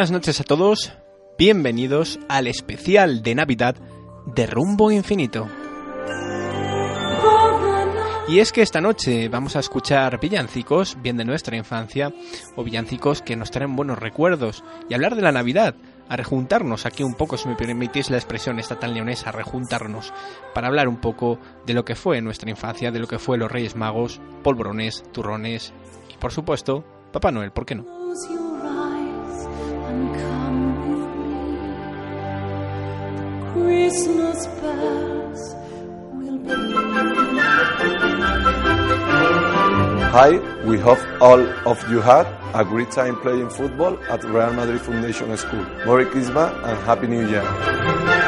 buenas noches a todos, bienvenidos al especial de Navidad de Rumbo Infinito. Y es que esta noche vamos a escuchar villancicos, bien de nuestra infancia, o villancicos que nos traen buenos recuerdos, y hablar de la Navidad, a rejuntarnos aquí un poco, si me permitís la expresión estatal leonesa, rejuntarnos, para hablar un poco de lo que fue nuestra infancia, de lo que fue los Reyes Magos, polvorones, turrones, y por supuesto, Papá Noel, ¿por qué no? Christmas bells. Hi, we hope all of you had a great time playing football at Real Madrid Foundation School. Merry Christmas and Happy New Year.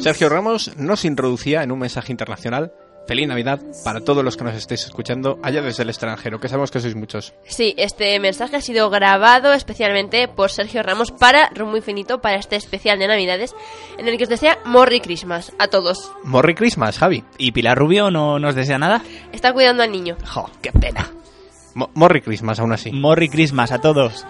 Sergio Ramos nos introducía en un mensaje internacional. Feliz Navidad para todos los que nos estéis escuchando allá desde el extranjero, que sabemos que sois muchos. Sí, este mensaje ha sido grabado especialmente por Sergio Ramos para Rumbo Infinito, para este especial de Navidades, en el que os desea Merry Christmas a todos. Merry Christmas, Javi. ¿Y Pilar Rubio no nos desea nada? Está cuidando al niño. ¡Jo, qué pena! Mo- Merry Christmas, aún así. Merry Christmas a todos.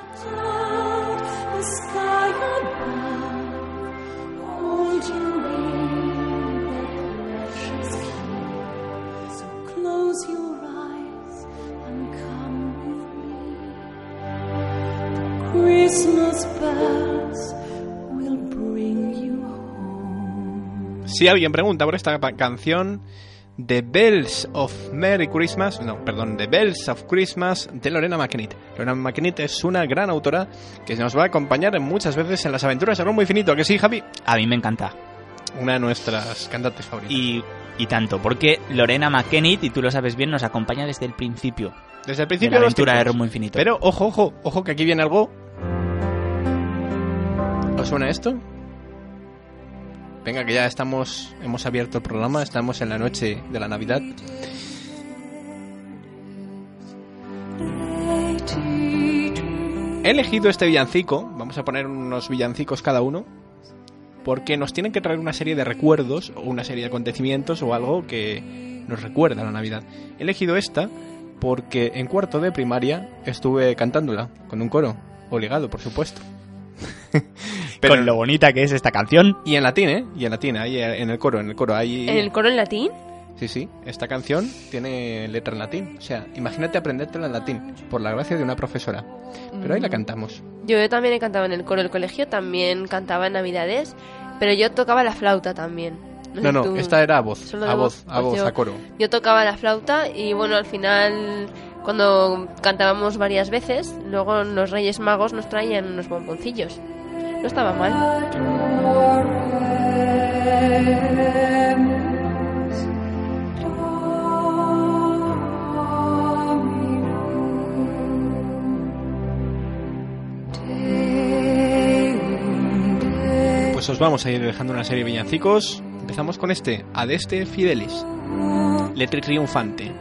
Si alguien pregunta por esta canción, The Bells of Merry Christmas, no, perdón, The Bells of Christmas de Lorena McKennitt. Lorena McKennitt es una gran autora que nos va a acompañar muchas veces en las aventuras de Rumbo Infinito, ¿a que sí, Javi? A mí me encanta. Una de nuestras cantantes favoritas. Y, y tanto, porque Lorena McKennitt, y tú lo sabes bien, nos acompaña desde el principio Desde el principio la de los aventura de. Rumbo Infinito. Pero ojo, ojo, ojo que aquí viene algo. ¿Os suena esto? Venga, que ya estamos, hemos abierto el programa, estamos en la noche de la Navidad. He elegido este villancico, vamos a poner unos villancicos cada uno, porque nos tienen que traer una serie de recuerdos o una serie de acontecimientos o algo que nos recuerda a la Navidad. He elegido esta porque en cuarto de primaria estuve cantándola con un coro, obligado, por supuesto. Pero- Con lo bonita que es esta canción. Y en latín, ¿eh? Y en latín, ahí eh, en el coro, en el coro, ahí... ¿En el coro en latín? Sí, sí, esta canción tiene letra en latín. O sea, imagínate aprendértela en latín, por la gracia de una profesora. Pero ahí la cantamos. Yo también he cantado en el coro del colegio, también cantaba en Navidades, pero yo tocaba la flauta también. No, no, esta era a voz, a voz, voz, a voz, yo- a coro. Yo tocaba la flauta y bueno, al final, cuando cantábamos varias veces, luego los Reyes Magos nos traían unos bomboncillos. No estaba mal. Pues os vamos a ir dejando una serie de villancicos. Empezamos con este, Adeste Fidelis. Letri triunfante.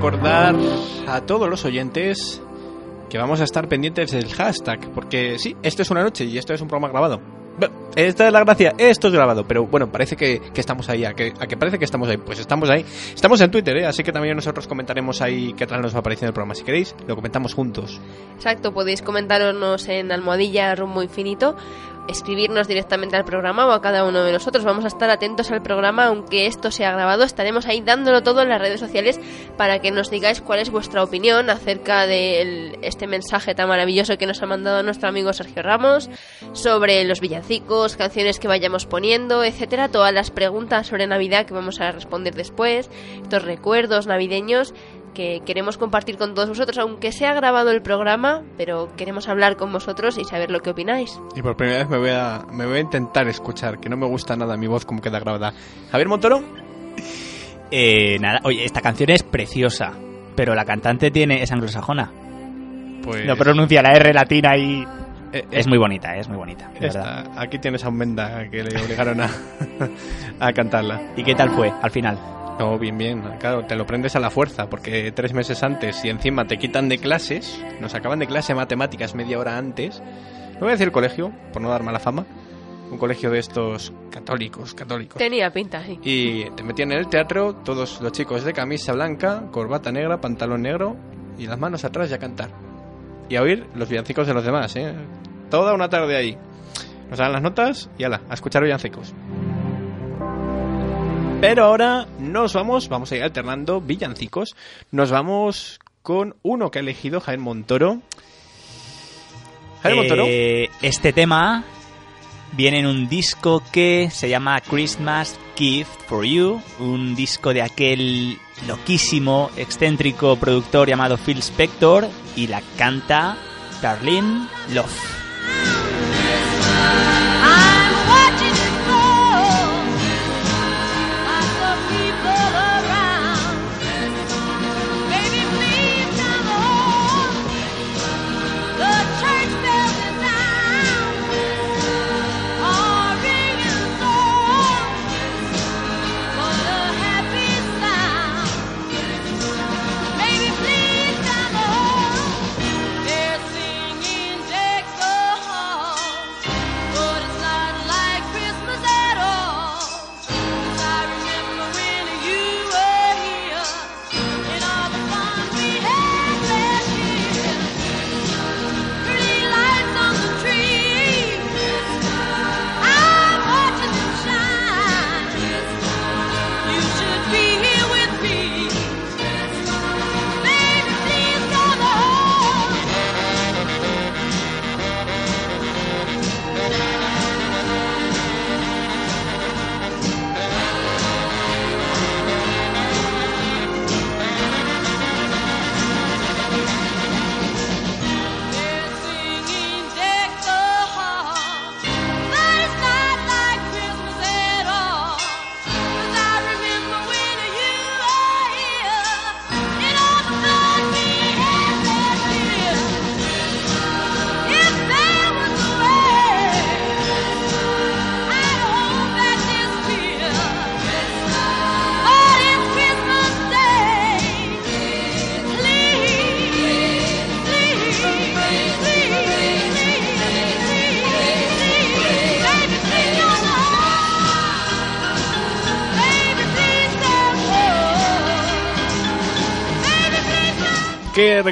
Recordar a todos los oyentes que vamos a estar pendientes del hashtag, porque sí, esto es una noche y esto es un programa grabado. Esta es la gracia, esto es grabado, pero bueno, parece que, estamos ahí, a que, a que parece que estamos ahí, pues estamos ahí. Estamos en Twitter, ¿eh? así que también nosotros comentaremos ahí qué tal nos va pareciendo el programa. Si queréis, lo comentamos juntos. Exacto, podéis comentarnos en almohadilla rumbo infinito, escribirnos directamente al programa o a cada uno de nosotros. Vamos a estar atentos al programa, aunque esto sea grabado, estaremos ahí dándolo todo en las redes sociales para que nos digáis cuál es vuestra opinión acerca de este mensaje tan maravilloso que nos ha mandado nuestro amigo Sergio Ramos sobre los villancicos, canciones que vayamos poniendo, etcétera, todas las preguntas sobre Navidad que vamos a responder después, estos recuerdos navideños que queremos compartir con todos vosotros, aunque sea grabado el programa, pero queremos hablar con vosotros y saber lo que opináis. Y por primera vez me voy a, me voy a intentar escuchar, que no me gusta nada mi voz como queda grabada. Javier Montoro, Eh, nada, oye, esta canción es preciosa, pero la cantante tiene es anglosajona. pues... No pronuncia la R latina y eh, es muy bonita, es muy bonita, esta- aquí tienes a un Menda que le obligaron a, a cantarla. ¿Y qué tal fue al final? No, bien, bien. Claro, te lo prendes a la fuerza, porque tres meses antes y encima te quitan de clases, nos acaban de clase de matemáticas media hora antes. No voy a decir colegio, por no dar mala fama. Un colegio de estos católicos, católicos. Tenía pinta, sí. Y te metían en el teatro, todos los chicos de camisa blanca, corbata negra, pantalón negro y las manos atrás y a cantar. Y a oír los villancicos de los demás, ¿eh? Toda una tarde ahí. Nos dan las notas y ala, a escuchar villancicos. Pero ahora nos vamos, vamos a ir alternando villancicos. Nos vamos con uno que ha elegido Jaén Montoro. Jaén Montoro. Eh, este tema viene en un disco que se llama Christmas Gift for You, un disco de aquel loquísimo, excéntrico productor llamado Phil Spector y la canta Darlene Love.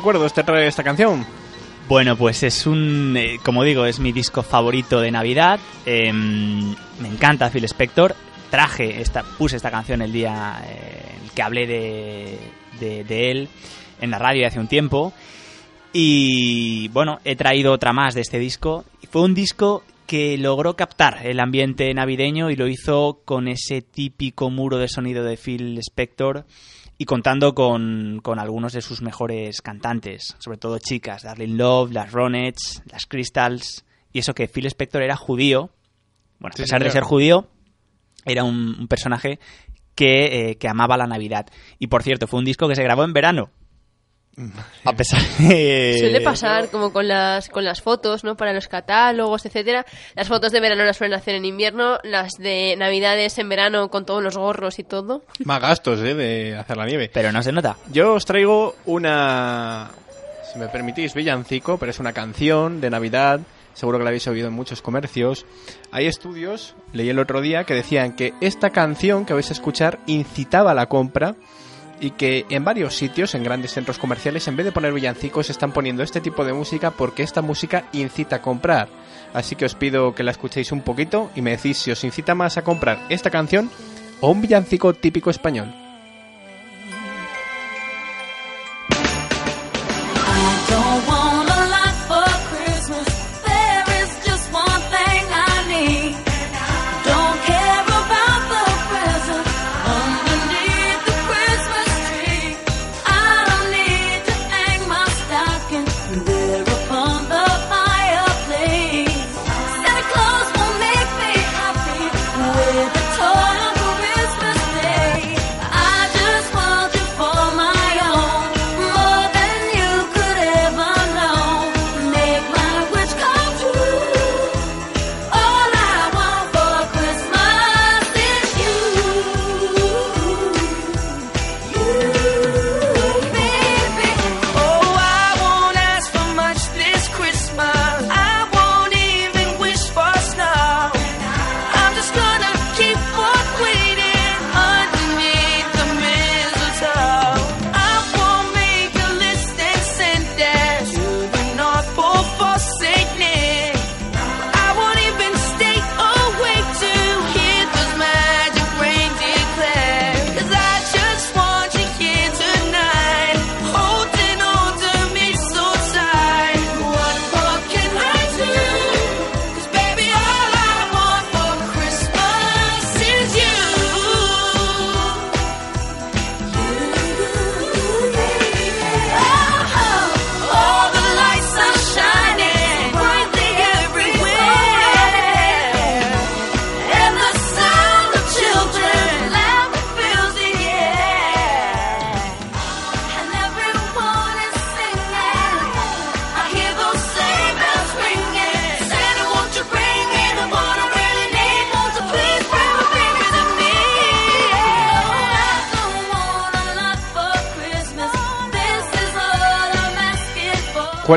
Come ¿Qué recuerdos te trae esta canción? Bueno, pues es un, eh, como digo, es mi disco favorito de Navidad. Em, me encanta Phil Spector. Traje esta, puse esta canción el día eh, en que hablé de, de él en la radio hace un tiempo. Y bueno, he traído otra más de este disco. Fue un disco que logró captar el ambiente navideño y lo hizo con ese típico muro de sonido de Phil Spector y contando con, con algunos de sus mejores cantantes, sobre todo chicas, Darlene Love, las Ronettes, las Crystals, y eso que Phil Spector era judío, bueno, a pesar de ser judío, era un, un personaje que, eh, que amaba la Navidad. Y por cierto, fue un disco que se grabó en verano. A pesar de... Suele pasar como con las con las fotos, ¿no? Para los catálogos, etcétera. Las fotos de verano las suelen hacer en invierno, las de Navidades en verano con todos los gorros y todo. Más gastos, ¿eh? De hacer la nieve. Pero no se nota. Yo os traigo una si me permitís, villancico, pero es una canción de Navidad. Seguro que la habéis oído en muchos comercios. Hay estudios, leí el otro día, que decían que esta canción que vais a escuchar incitaba a la compra y que en varios sitios, en grandes centros comerciales, en vez de poner villancicos, están poniendo este tipo de música porque esta música incita a comprar. Así que os pido que la escuchéis un poquito y me decís si os incita más a comprar esta canción o un villancico típico español.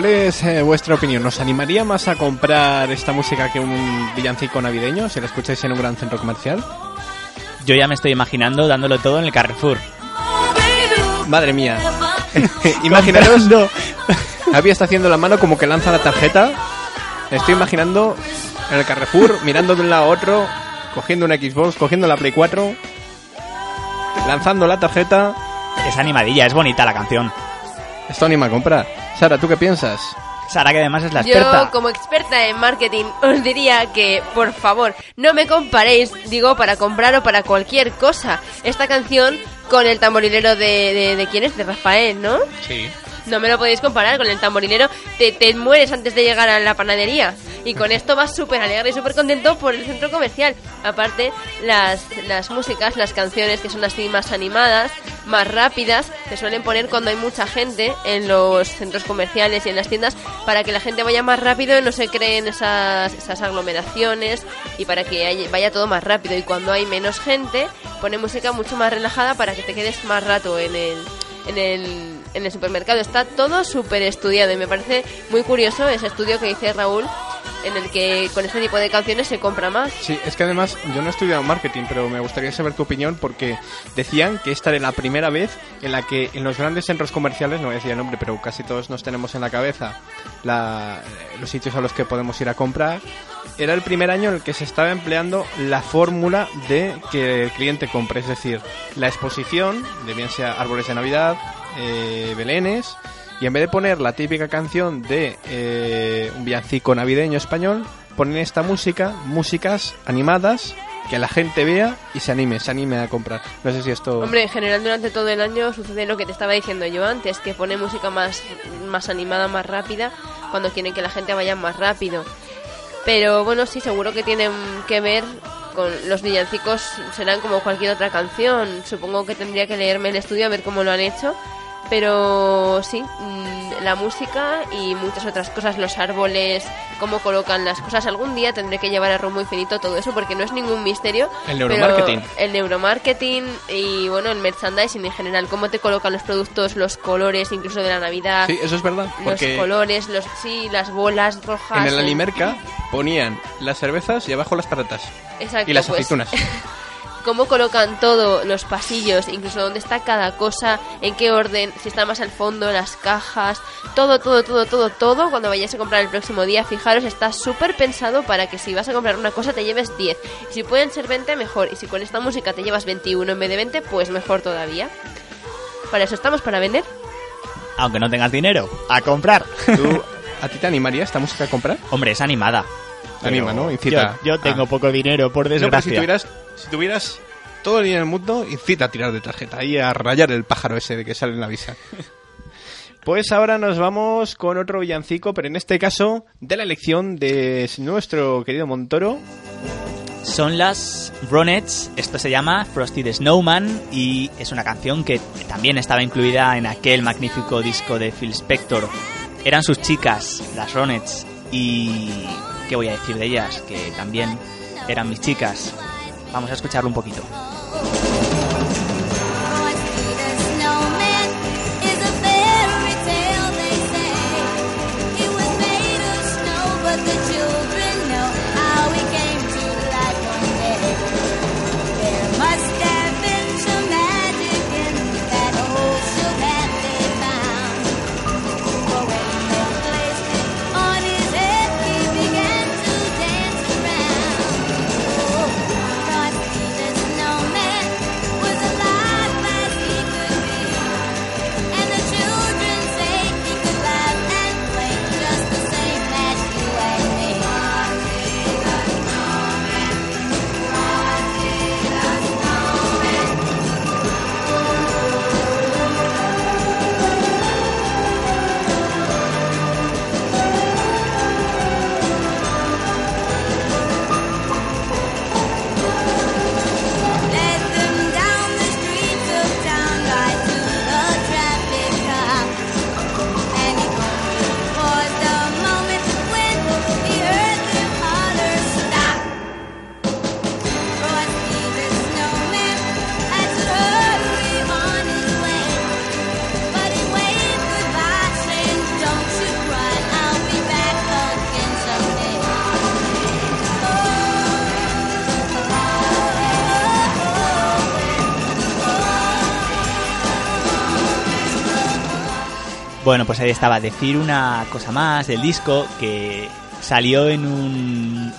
¿Cuál es eh, vuestra opinión? ¿Nos animaría más a comprar esta música que un villancico navideño si la escucháis en un gran centro comercial? Yo ya me estoy imaginando dándolo todo en el Carrefour. Madre mía. Imaginaros, Javi está haciendo la mano como que lanza la tarjeta. Estoy imaginando en el Carrefour, mirando de un lado a otro, cogiendo una Xbox, cogiendo la Play 4, lanzando la tarjeta. Es animadilla, es bonita la canción. Esto anima a comprar. Sara, ¿tú qué piensas? Sara, que además es la experta. Yo, como experta en marketing, os diría que, por favor, no me comparéis, digo, para comprar o para cualquier cosa, esta canción con el tamborilero de, de, de quién es, de Rafael, ¿no? Sí. No me lo podéis comparar con el tamborilero, te, te mueres antes de llegar a la panadería. Y con esto vas súper alegre y súper contento por el centro comercial. Aparte, las, las músicas, las canciones que son así más animadas, más rápidas, se suelen poner cuando hay mucha gente en los centros comerciales y en las tiendas para que la gente vaya más rápido y no se creen esas, esas aglomeraciones y para que vaya todo más rápido. Y cuando hay menos gente, pone música mucho más relajada para que te quedes más rato en el, en el, en el supermercado. Está todo súper estudiado y me parece muy curioso ese estudio que dice Raúl en el que con este tipo de canciones se compra más. Sí, es que además yo no he estudiado marketing, pero me gustaría saber tu opinión porque decían que esta era la primera vez en la que en los grandes centros comerciales, no voy a decir el nombre, pero casi todos nos tenemos en la cabeza la- los sitios a los que podemos ir a comprar, era el primer año en el que se estaba empleando la fórmula de que el cliente compre, es decir, la exposición, de bien sea árboles de Navidad, eh, belenes, y en vez de poner la típica canción de eh, un villancico navideño español, ponen esta música, músicas animadas, que la gente vea y se anime, se anime a comprar. No sé si esto... Hombre, en general durante todo el año sucede lo que te estaba diciendo yo antes, que pone música más, más animada, más rápida, cuando quieren que la gente vaya más rápido. Pero bueno, sí, seguro que tienen que ver con los villancicos, serán como cualquier otra canción. Supongo que tendría que leerme el estudio a ver cómo lo han hecho. Pero sí, mm, la música y muchas otras cosas, los árboles, cómo colocan las cosas. Algún día tendré que llevar a Rumbo Infinito todo eso porque no es ningún misterio. El neuromarketing. El neuromarketing y bueno, el merchandising en general, cómo te colocan los productos, los colores, incluso de la Navidad. Sí, eso es verdad. Los colores, los sí, las bolas rojas. en el Alimerca ponían las cervezas y abajo las patatas. Exacto, Y las pues, aceitunas. cómo colocan todo, los pasillos, incluso dónde está cada cosa, en qué orden, si está más al fondo, las cajas, todo, todo, todo, todo, todo, cuando vayáis a comprar el próximo día, fijaros, está súper pensado para que si vas a comprar una cosa te lleves 10. Y si pueden ser 20, mejor. Y si con esta música te llevas 21 en vez de 20, pues mejor todavía. Para eso estamos, para vender. Aunque no tengas dinero, a comprar. ¿Tú, ¿A ti te animaría esta música a comprar? Hombre, es animada. Anima, ¿no? Incita. Yo, yo tengo Ah. poco dinero, por No, pero si desgracia. tuvieras, si tuvieras todo el dinero del mundo, incita a tirar de tarjeta y a rayar el pájaro ese de que sale en la visa. Pues ahora nos vamos con otro villancico, pero en este caso de la elección de nuestro querido Montoro. Son las Ronettes, esto se llama Frosty the Snowman y es una canción que también estaba incluida en aquel magnífico disco de Phil Spector. Eran sus chicas, las Ronettes, y ¿qué voy a decir de ellas? Que también eran mis chicas. Vamos a escucharlo un poquito. Bueno, pues ahí estaba. Decir una cosa más del disco que salió en un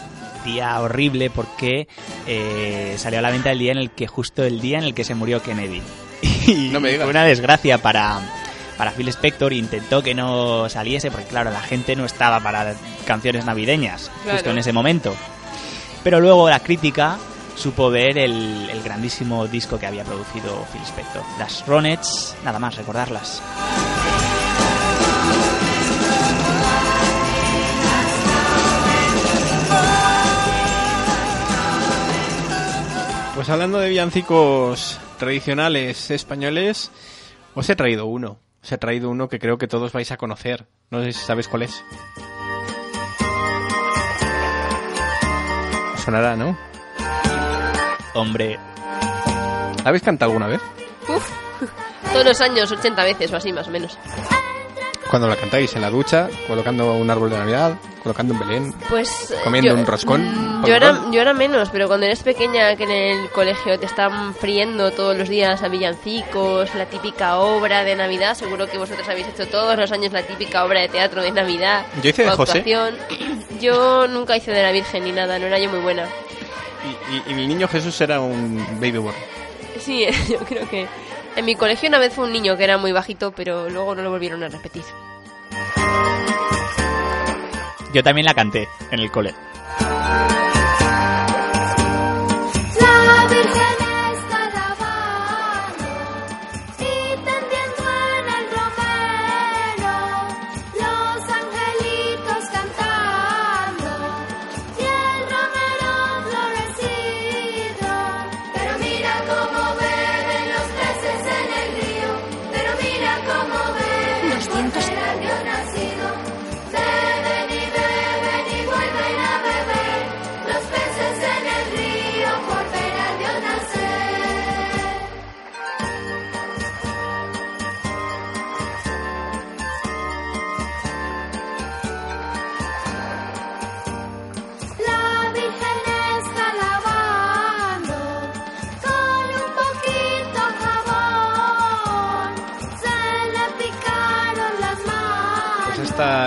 día horrible porque eh, salió a la venta el día en el que justo el día en el que se murió Kennedy. Y No me digas. fue una desgracia para para Phil Spector intentó que no saliese porque claro la gente no estaba para canciones navideñas Claro. justo en ese momento pero luego la crítica supo ver el, el grandísimo disco que había producido Phil Spector las Ronettes nada más recordarlas Pues hablando de villancicos tradicionales españoles, os he traído uno. Os he traído uno que creo que todos vais a conocer. No sé si sabéis cuál es. Os Sonará, ¿no? hombre ¿La habéis cantado alguna vez? Todos los años, 80 veces o así, más o menos. Cuando la cantáis en la ducha, colocando un árbol de Navidad, colocando un Belén. Pues. Comiendo un roscón, mm, Yo era, yo era menos, pero cuando eres pequeña, que en el colegio te están friendo todos los días a villancicos, la típica obra de Navidad. Seguro que vosotros habéis hecho todos los años la típica obra de teatro de Navidad. Yo hice de José. Yo nunca hice de la Virgen ni nada, no era yo muy buena. Y, y- y mi niño Jesús era un baby born. Sí, yo creo que. En mi colegio una vez fue un niño que era muy bajito, pero luego no lo volvieron a repetir. Yo también la canté en el cole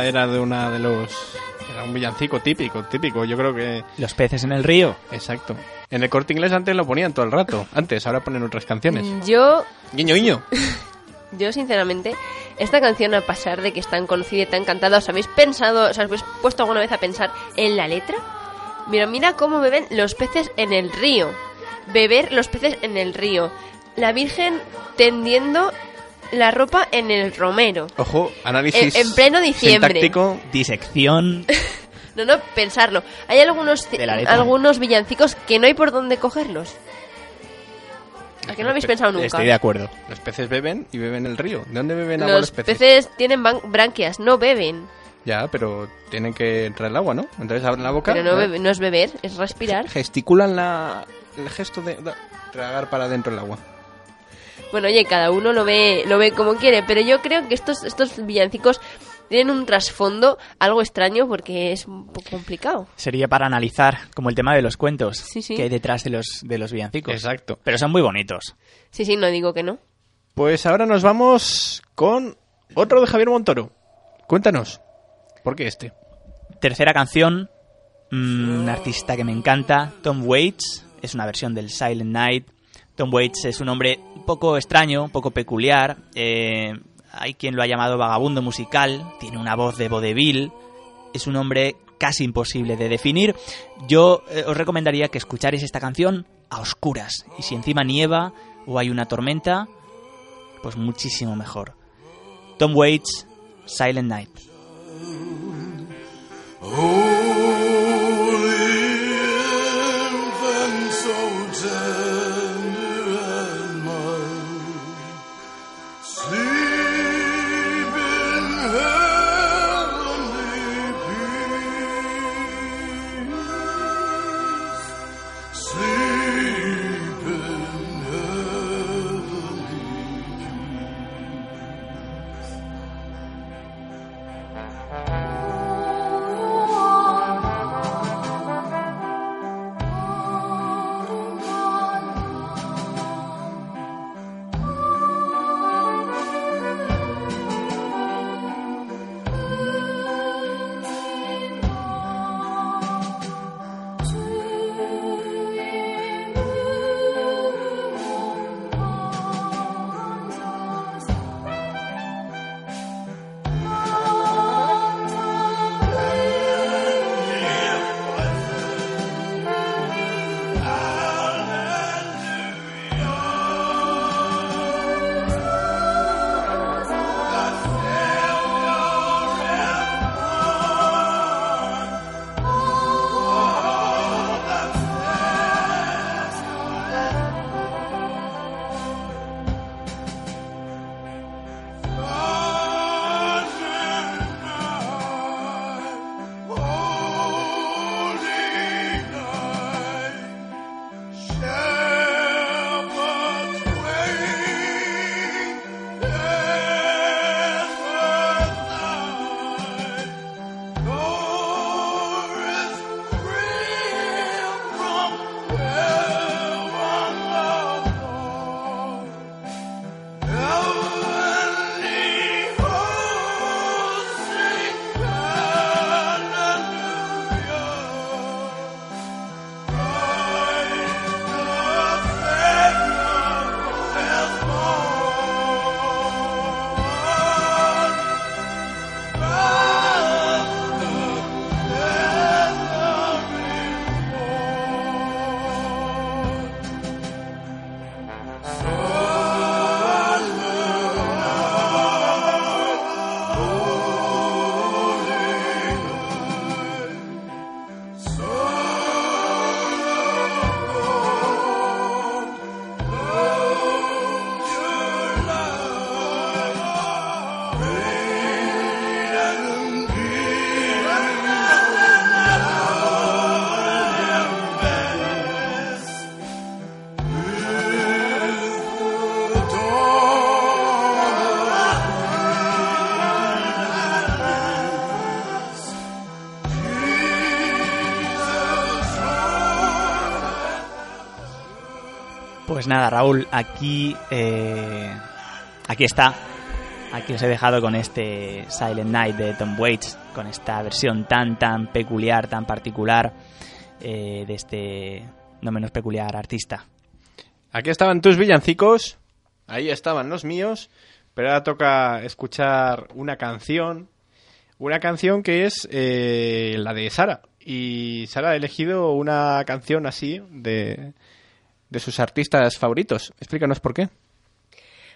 esta era de una de los... Era un villancico típico, típico. Yo creo que... Los peces en el río. Exacto. En el corte inglés antes lo ponían todo el rato. Antes, ahora ponen otras canciones. Yo, Guiño, guiño. yo sinceramente, esta canción a pasar de que es tan conocida y tan cantada, ¿os habéis pensado, os habéis puesto alguna vez a pensar en la letra? Mira, mira cómo beben los peces en el río. Beber los peces en el río. La Virgen tendiendo la ropa en el romero. Ojo, análisis En- en pleno diciembre. sintáctico. Disección. No, no, pensarlo. Hay algunos, De algunos villancicos que no hay por dónde cogerlos. ¿A que no lo habéis pensado nunca? Estoy de acuerdo. Los peces beben y beben el río. ¿De dónde beben agua Los los peces? peces tienen branquias, no beben. Ya, pero tienen que entrar el agua, ¿no? Entonces abren la boca. Pero no, bebe- no es beber, es respirar. Gesticulan la, el gesto de da- tragar para adentro el agua. Bueno, oye, cada uno lo ve, lo ve como quiere, pero yo creo que estos, estos villancicos tienen un trasfondo algo extraño porque es un poco complicado. Sería para analizar, como el tema de los cuentos Sí, sí. que hay detrás de los, de los villancicos. Exacto. Pero son muy bonitos. Sí, sí, no digo que no. Pues ahora nos vamos con otro de Javier Montoro. Cuéntanos, ¿por qué este? Tercera canción, mm, un artista que me encanta, Tom Waits, es una versión del Silent Night. Tom Waits es un hombre un poco extraño, un poco peculiar. eh, hay quien lo ha llamado vagabundo musical, tiene una voz de vodevil, es un hombre casi imposible de definir. Yo eh, os recomendaría que escucharais esta canción a oscuras. Y si encima nieva o hay una tormenta, pues muchísimo mejor. Tom Waits, Silent Night. infant Pues nada, Raúl, aquí, eh, aquí está. Aquí os he dejado con este Silent Night de Tom Waits, con esta versión tan, tan peculiar, tan particular eh, de este no menos peculiar artista. Aquí estaban tus villancicos, ahí estaban los míos, pero ahora toca escuchar una canción, una canción que es eh, la de Sara. Y Sara ha elegido una canción así de, de sus artistas favoritos. Explícanos por qué.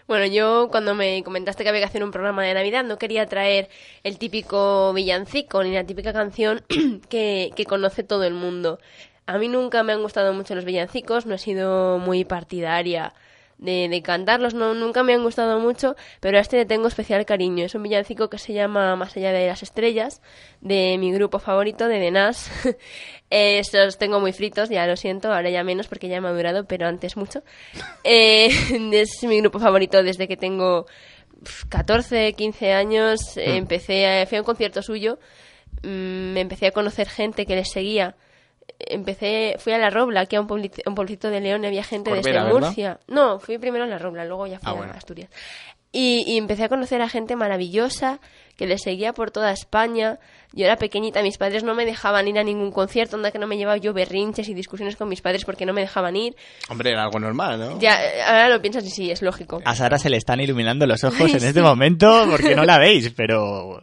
Bueno, yo cuando me comentaste que había que hacer un programa de Navidad no quería traer el típico villancico ni la típica canción que, que conoce todo el mundo. A mí nunca me han gustado mucho los villancicos, no he sido muy partidaria de, de cantarlos, no, nunca me han gustado mucho, pero a este le tengo especial cariño. Es un villancico que se llama Más allá de las estrellas, de mi grupo favorito, de The Nas. Eh, Estos tengo muy fritos, ya lo siento, ahora ya menos porque ya he madurado, pero antes mucho. Eh, es mi grupo favorito desde que tengo pf, 14, 15 años. eh, Empecé, a, fui a un concierto suyo, mm, me empecé a conocer gente que les seguía. Empecé, fui a La Robla, aquí a un, puebli- un pueblito de León, y había gente Corbera, desde ¿verdad? Murcia. No, fui primero a La Robla, luego ya fui Ah, a bueno. Asturias. Y, y empecé a conocer a gente maravillosa que les seguía por toda España. Yo era pequeñita, mis padres no me dejaban ir a ningún concierto, onda que no me llevaba yo berrinches y discusiones con mis padres porque no me dejaban ir. Hombre, era algo normal, ¿no? Ya, ahora lo piensas y sí, es lógico. A Sara se le están iluminando los ojos Ay, en este momento porque no la veis, pero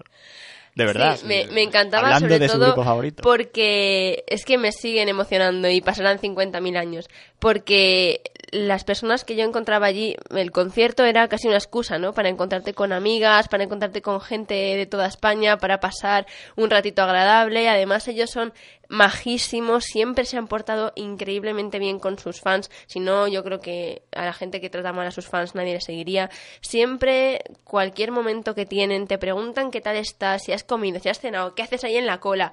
de verdad. Sí, me, me encantaba Hablando sobre de todo porque es que me siguen emocionando y pasarán 50.000 años. Porque las personas que yo encontraba allí, el concierto era casi una excusa, ¿no? Para encontrarte con amigas, para encontrarte con gente de toda España, para pasar un ratito agradable. Además, ellos son majísimos, siempre se han portado increíblemente bien con sus fans. Si no, yo creo que a la gente que trata mal a sus fans nadie le seguiría. Siempre, cualquier momento que tienen, te preguntan qué tal estás, si has comido, si has cenado, qué haces ahí en la cola.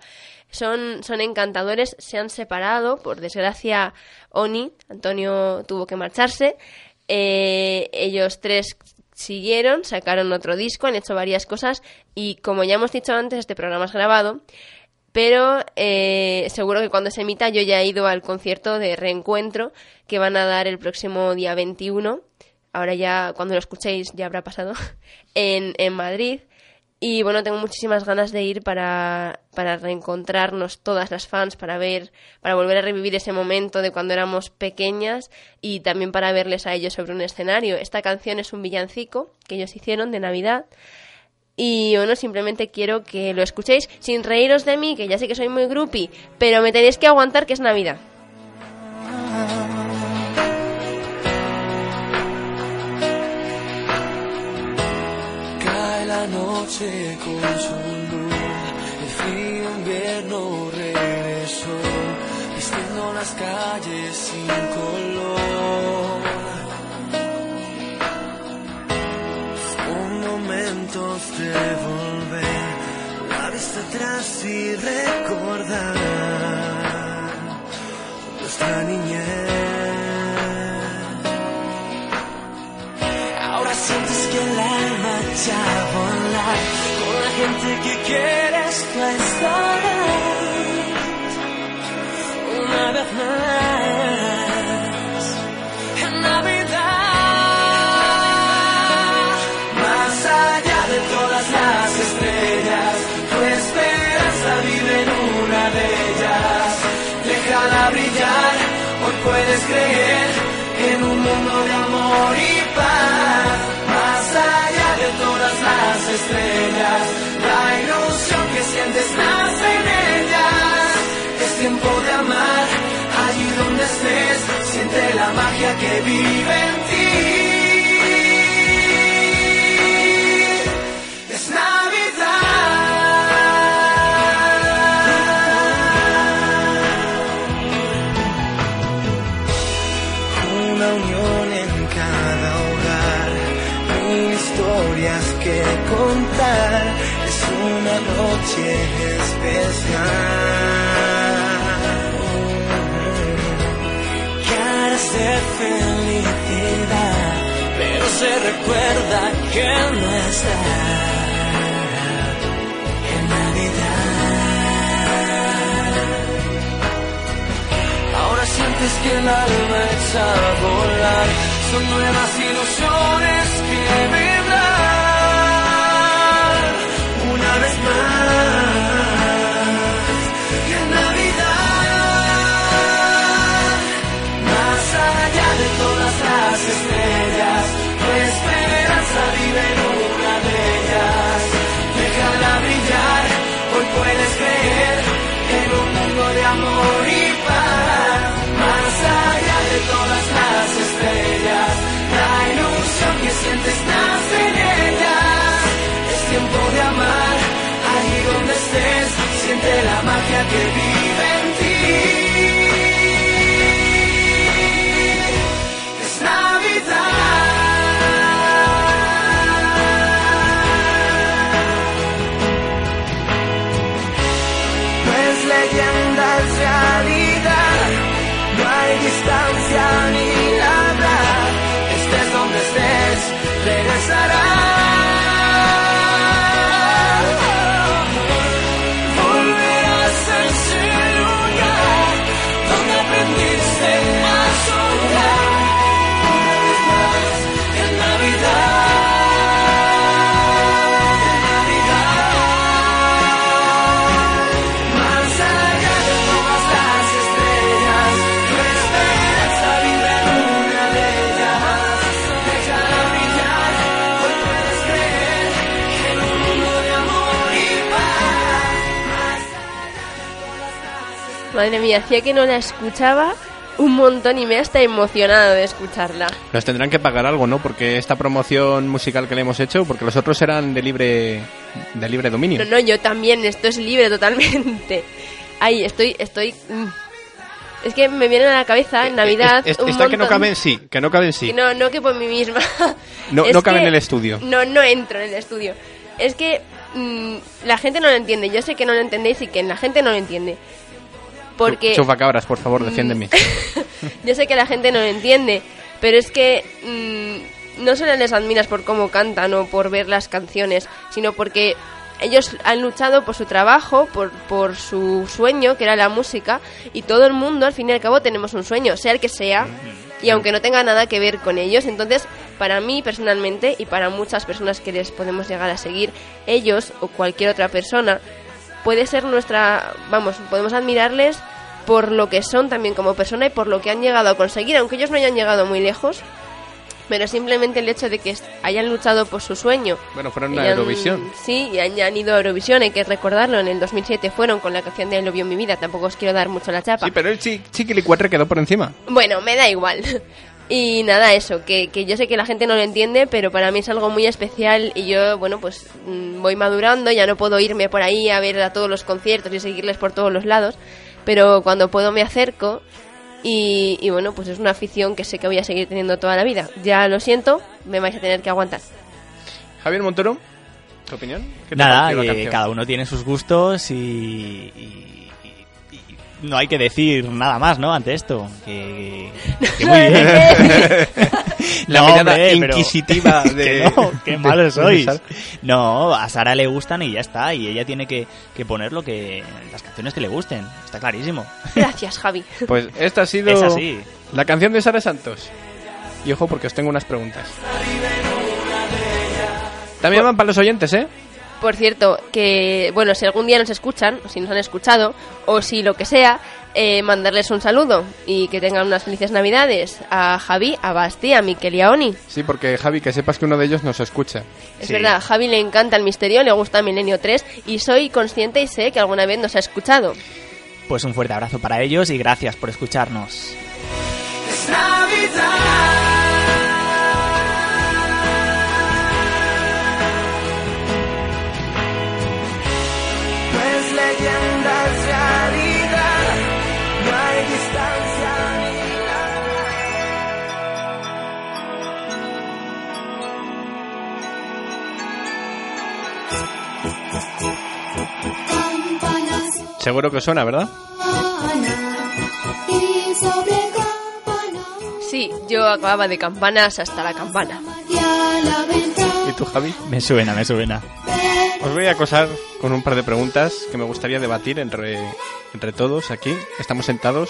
Son, son encantadores, se han separado, por desgracia, Oni, Antonio tuvo que marcharse. Eh, ellos tres siguieron, sacaron otro disco, han hecho varias cosas y como ya hemos dicho antes, este programa es grabado, pero eh, seguro que cuando se emita yo ya he ido al concierto de reencuentro que van a dar el próximo día 21. Ahora ya, cuando lo escuchéis, ya habrá pasado. En, en Madrid. Y bueno, tengo muchísimas ganas de ir para, para reencontrarnos todas las fans, para ver, para volver a revivir ese momento de cuando éramos pequeñas y también para verles a ellos sobre un escenario. Esta canción es un villancico que ellos hicieron de Navidad. Y bueno, simplemente quiero que lo escuchéis sin reíros de mí, que ya sé que soy muy groupie, pero me tenéis que aguantar que es Navidad. Cae la noche con su luz, el frío invierno regresó, vistiendo las calles sin color. Volver, la vista atrás y recordar nuestra niñez. Ahora sientes que el alma echa a con la gente que quieres tú estar una vez más creer en un mundo de amor y paz. Más allá de todas las estrellas, la ilusión que sientes nace en ellas. Es tiempo de amar, allí donde estés, siente la magia que vive en ti. Es una noche especial. Caras de felicidad, pero se recuerda que no está en Navidad. Ahora sientes que el alma echa a volar. Son nuevas ilusiones que. Más que Navidad, más allá de todas las estrellas, tu esperanza vive en una de ellas. Déjala brillar, hoy puedes creer en un mundo de amor y paz. Más allá de todas las estrellas, la ilusión que sientes nada. Estrella que vive en ti. Es Navidad. No es leyenda, es realidad. No hay distancia Madre mía, hacía que no la escuchaba un montón y me ha hasta emocionado de escucharla. Nos tendrán que pagar algo, ¿no? Porque esta promoción musical que le hemos hecho, porque los otros eran de libre de libre dominio. No, no, yo también, esto es libre totalmente. Ay, estoy, estoy... mm. Es que me viene a la cabeza en Navidad Eh, Es- es- un esta que no cabe en sí, que no cabe en sí. No, no que por mí misma. No- no cabe en el estudio. No, no entro en el estudio. Es que mm, la gente no lo entiende. Yo sé que no lo entendéis y que la gente no lo entiende. Porque Chufa cabras, por favor, defiéndeme. yo sé que la gente no lo entiende, pero es que mm, no solo les admiras por cómo cantan o por ver las canciones, sino porque ellos han luchado por su trabajo, por, por su sueño, que era la música, y todo el mundo, al fin y al cabo, tenemos un sueño, sea el que sea, y aunque no tenga nada que ver con ellos. Entonces, para mí personalmente, y para muchas personas que les podemos llegar a seguir, ellos o cualquier otra persona, puede ser nuestra, vamos, podemos admirarles por lo que son también como persona y por lo que han llegado a conseguir, aunque ellos no hayan llegado muy lejos, pero simplemente el hecho de que hayan luchado por su sueño. Bueno, fueron a Eurovisión. Sí, y han, han ido a Eurovisión, hay que recordarlo, en el 2007 fueron con la canción de Lo vio mi vida, tampoco os quiero dar mucho la chapa. Sí, pero el chi chiquilicuatre quedó por encima. Bueno, me da igual. Y nada, eso, que, que yo sé que la gente no lo entiende, pero para mí es algo muy especial y yo, bueno, pues mm, voy madurando, ya no puedo irme por ahí a ver a todos los conciertos y seguirles por todos los lados, pero cuando puedo me acerco y, y bueno, pues es una afición que sé que voy a seguir teniendo toda la vida. Ya lo siento, me vais a tener que aguantar. Javier Montoro, ¿tu opinión? ¿Qué te Nada, canción? cada uno tiene sus gustos y- y no hay que decir nada más, ¿no? Ante esto. Que, que muy bien. La No, mirada hombre, pero- inquisitiva de... que no, qué malo de- sois. de. No, a Sara le gustan y ya está. Y ella tiene que, que poner lo que las canciones que le gusten. Está clarísimo. Gracias, Javi. Pues esta ha sido Es así. la canción de Sara Santos. Y ojo porque os tengo unas preguntas. También van para los oyentes, ¿eh? Por cierto, que, bueno, si algún día nos escuchan, o si nos han escuchado, o si lo que sea, eh, mandarles un saludo y que tengan unas felices navidades a Javi, a Basti, a Miquel y a Oni. Sí, porque Javi, que sepas que uno de ellos nos escucha. Es Sí. verdad, a Javi le encanta el misterio, le gusta Milenio 3 y soy consciente y sé que alguna vez nos ha escuchado. Pues un fuerte abrazo para ellos y gracias por escucharnos. Es Navidad. Seguro que suena, ¿verdad? Sí, yo acababa de campanas hasta la campana. y a la ventana ¿Y tú, Javi? Me suena, me suena. Os voy a acosar con un par de preguntas que me gustaría debatir entre, entre todos aquí. Estamos sentados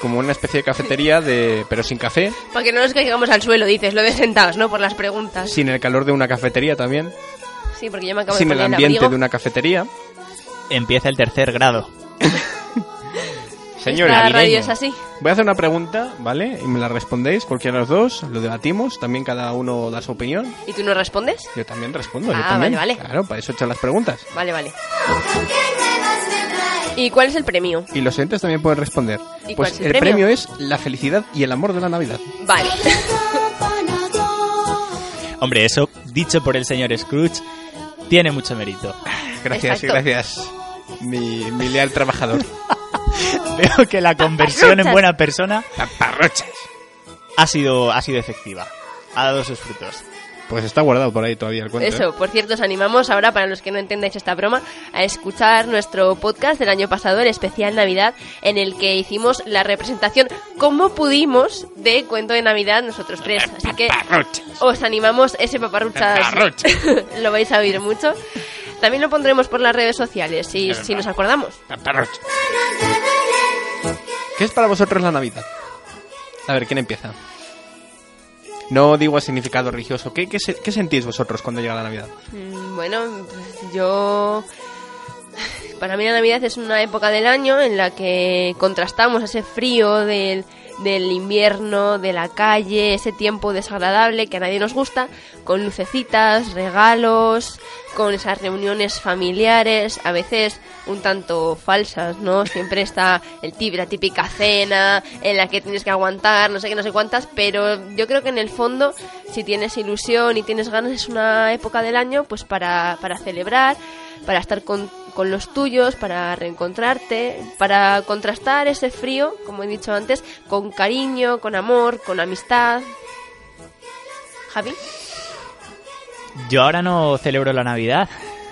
como una especie de cafetería, de pero sin café, Para que no nos caigamos al suelo, dices, lo de sentados, ¿no? Por las preguntas. sin el calor de una cafetería también, Sí, porque yo me acabo sin de poner el ambiente abrigo. de una cafetería. Empieza el tercer grado. Señores, Esta radio es así. voy a hacer una pregunta, ¿vale? Y me la respondéis, cualquiera de los dos, lo debatimos, también cada uno da su opinión. ¿Y tú no respondes? Yo también respondo, yo Ah, también. vale, vale. Claro, para eso he hecho las preguntas. Vale, vale. ¿Y cuál es el premio? Y los oyentes también pueden responder. ¿Y cuál Pues es el el premio? premio es la felicidad y el amor de la Navidad. Vale. Hombre, eso, dicho por el señor Scrooge, tiene mucho mérito. Gracias, Exacto. gracias. Mi, mi leal trabajador. Veo que la conversión en buena persona Taparrochas. ha sido, ha sido efectiva. Ha dado sus frutos. Pues está guardado por ahí todavía el cuento. ¿eh? Eso, por cierto, os animamos ahora, para los que no entendáis esta broma, a escuchar nuestro podcast del año pasado, el especial Navidad, en el que hicimos la representación como pudimos de Cuento de Navidad nosotros tres. Así que os animamos, ese Paparruchas. lo vais a oír mucho. También lo pondremos por las redes sociales, si, si nos acordamos. ¿Qué es para vosotros la Navidad? A ver, ¿quién empieza? No digo el significado religioso. ¿Qué, qué, se- qué sentís vosotros cuando llega la Navidad? Mm, Bueno, yo... Para mí la Navidad es una época del año en la que contrastamos ese frío del, del invierno, de la calle, ese tiempo desagradable que a nadie nos gusta, con lucecitas, regalos, con esas reuniones familiares, a veces un tanto falsas, ¿no? Siempre está el la típica cena en la que tienes que aguantar, no sé qué, no sé cuántas, pero yo creo que en el fondo, si tienes ilusión y tienes ganas, es una época del año pues para, para celebrar, para estar con, con los tuyos, para reencontrarte, para contrastar ese frío, como he dicho antes, con cariño, con amor, con amistad. Javi, Yo ahora no celebro la Navidad.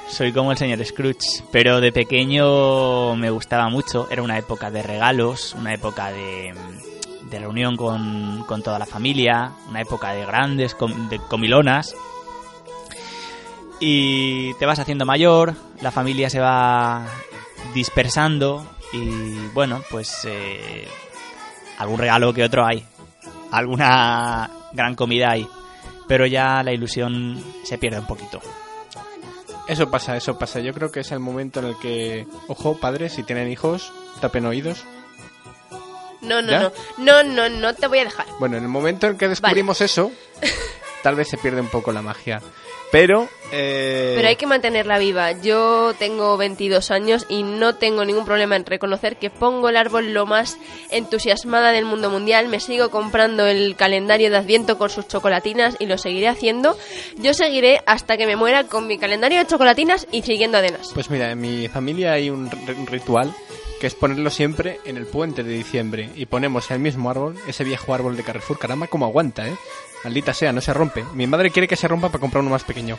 Soy como el señor Scrooge, pero de pequeño me gustaba mucho. Era una época de regalos, una época de, de reunión con, con toda la familia, una época de grandes com- de comilonas. Y te vas haciendo mayor, la familia se va dispersando y bueno, pues eh, algún regalo que otro hay, alguna gran comida hay, pero ya la ilusión se pierde un poquito. Eso pasa, eso pasa. Yo creo que es el momento en el que, ojo, padres, si tienen hijos, tapen oídos. no, no, ¿Ya? no, no, no, no te voy a dejar. Bueno, en el momento en que descubrimos eso, tal vez se pierde un poco la magia. Pero, eh, Pero hay que mantenerla viva. Yo tengo 22 años y no tengo ningún problema en reconocer que pongo el árbol lo más entusiasmada del mundo mundial. Me sigo comprando el calendario de Adviento con sus chocolatinas y lo seguiré haciendo. Yo seguiré hasta que me muera con mi calendario de chocolatinas y siguiendo adenas. Pues mira, en mi familia hay un, ritual que es ponerlo siempre en el puente de diciembre y ponemos el mismo árbol, ese viejo árbol de Carrefour, caramba, como aguanta, ¿eh? Maldita sea, no se rompe. Mi madre quiere que se rompa para comprar uno más pequeño.